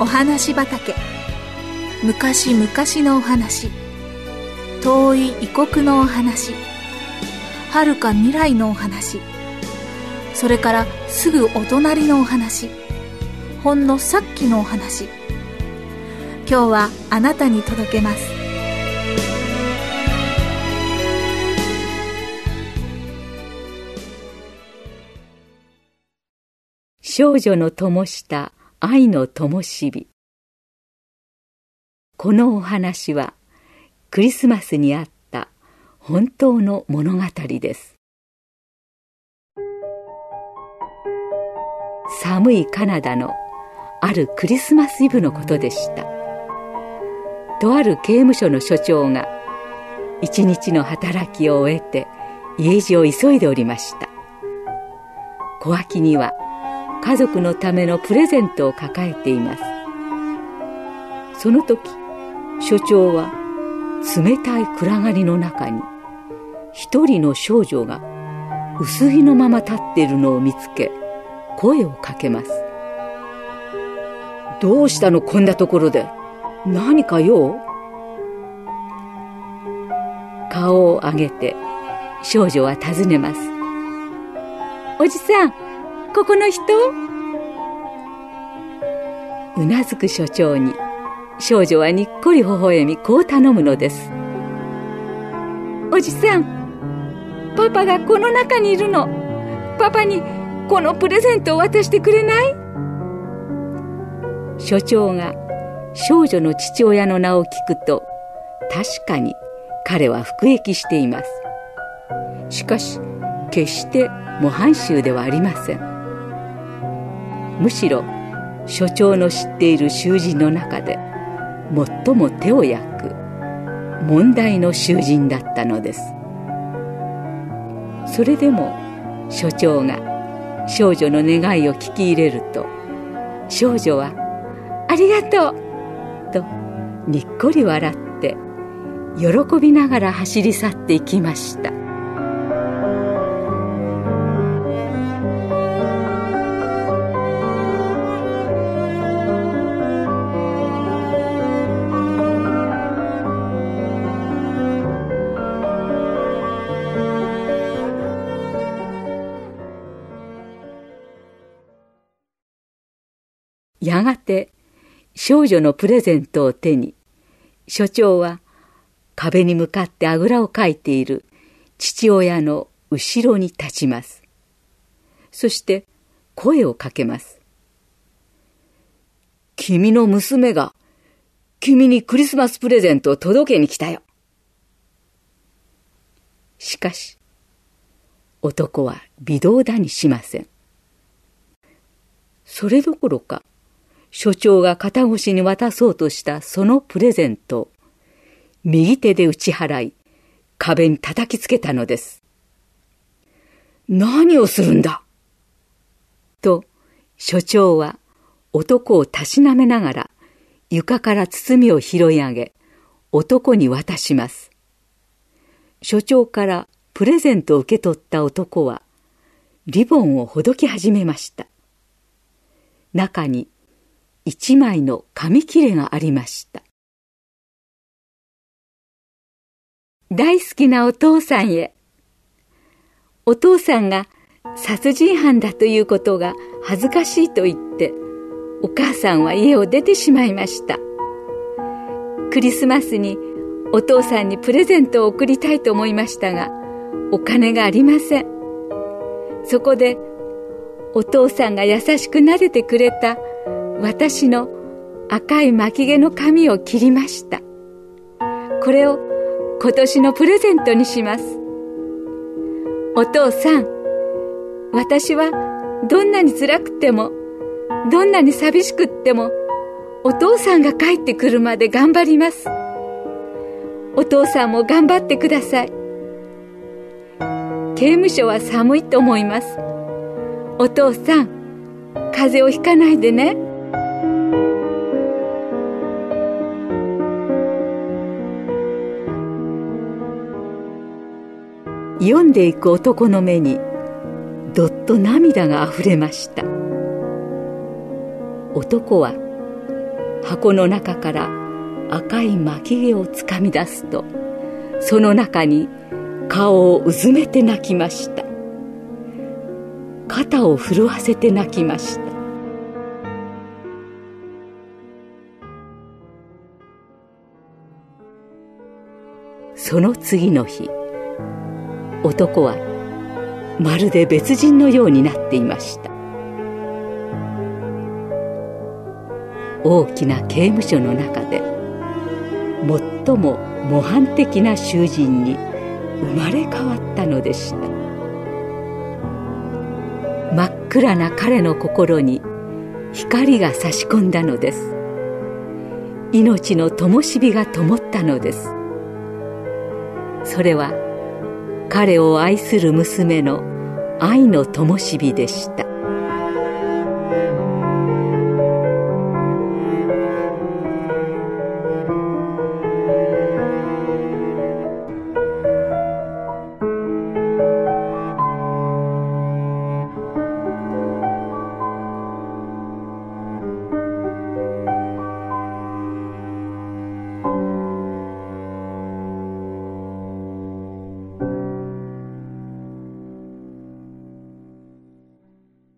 お話畑。昔々のお話。遠い異国のお話。遥か未来のお話。それからすぐお隣のお話。ほんのさっきのお話。今日はあなたに届けます。少女の灯した愛の灯火。このお話はクリスマスにあった本当の物語です。寒いカナダのあるクリスマスイブのことでした。とある刑務所の所長が一日の働きを終えて家路を急いでおりました。小脇には家族のためのプレゼントを抱えています。その時所長は冷たい暗がりの中に一人の少女が薄着のまま立っているのを見つけ声をかけます。どうしたのこんなところで？何か用？顔を上げて少女は尋ねます。おじさんここの人？うなずく所長に。少女はにっこり微笑みこう頼むのです。おじさんパパがこの中にいるの。パパにこのプレゼントを渡してくれない？所長が少女の父親の名を聞くと確かに彼は服役しています。しかし決して模範囚ではありません。むしろ所長の知っている囚人の中で最も手を焼く問題の囚人だったのですそれでも所長が少女の願いを聞き入れると少女は「ありがとう!」とにっこり笑って喜びながら走り去っていきましたやがて少女のプレゼントを手に所長は壁に向かってあぐらをかいている父親の後ろに立ちます。そして声をかけます。君の娘が君にクリスマスプレゼントを届けに来たよ。しかし男は微動だにしません。それどころか所長が肩越しに渡そうとしたそのプレゼント右手で打ち払い壁に叩きつけたのです。何をするんだ？と所長は男をたしなめながら床から包みを拾い上げ男に渡します。所長からプレゼントを受け取った男はリボンをほどき始めました。中に一枚の紙切れがありました。大好きなお父さんへ。お父さんが殺人犯だということが恥ずかしいと言って、お母さんは家を出てしまいました。クリスマスにお父さんにプレゼントを贈りたいと思いましたが、お金がありません。そこで、お父さんが優しく撫でてくれた私の赤い巻き毛の髪を切りました。これを今年のプレゼントにします。お父さん私はどんなに辛くてもどんなに寂しくってもお父さんが帰ってくるまで頑張ります。お父さんも頑張ってください。刑務所は寒いと思います。お父さん風邪をひかないでね。読んでいく男の目にどっと涙があふれました。男は箱の中から赤い巻き毛をつかみ出すとその中に顔をうずめて泣きました。肩を震わせて泣きました。その次の日男はまるで別人のようになっていました。大きな刑務所の中で最も模範的な囚人に生まれ変わったのでした。真っ暗な彼の心に光が差し込んだのです。命の灯火が灯ったのです。それは彼を愛する娘の愛の灯火でした。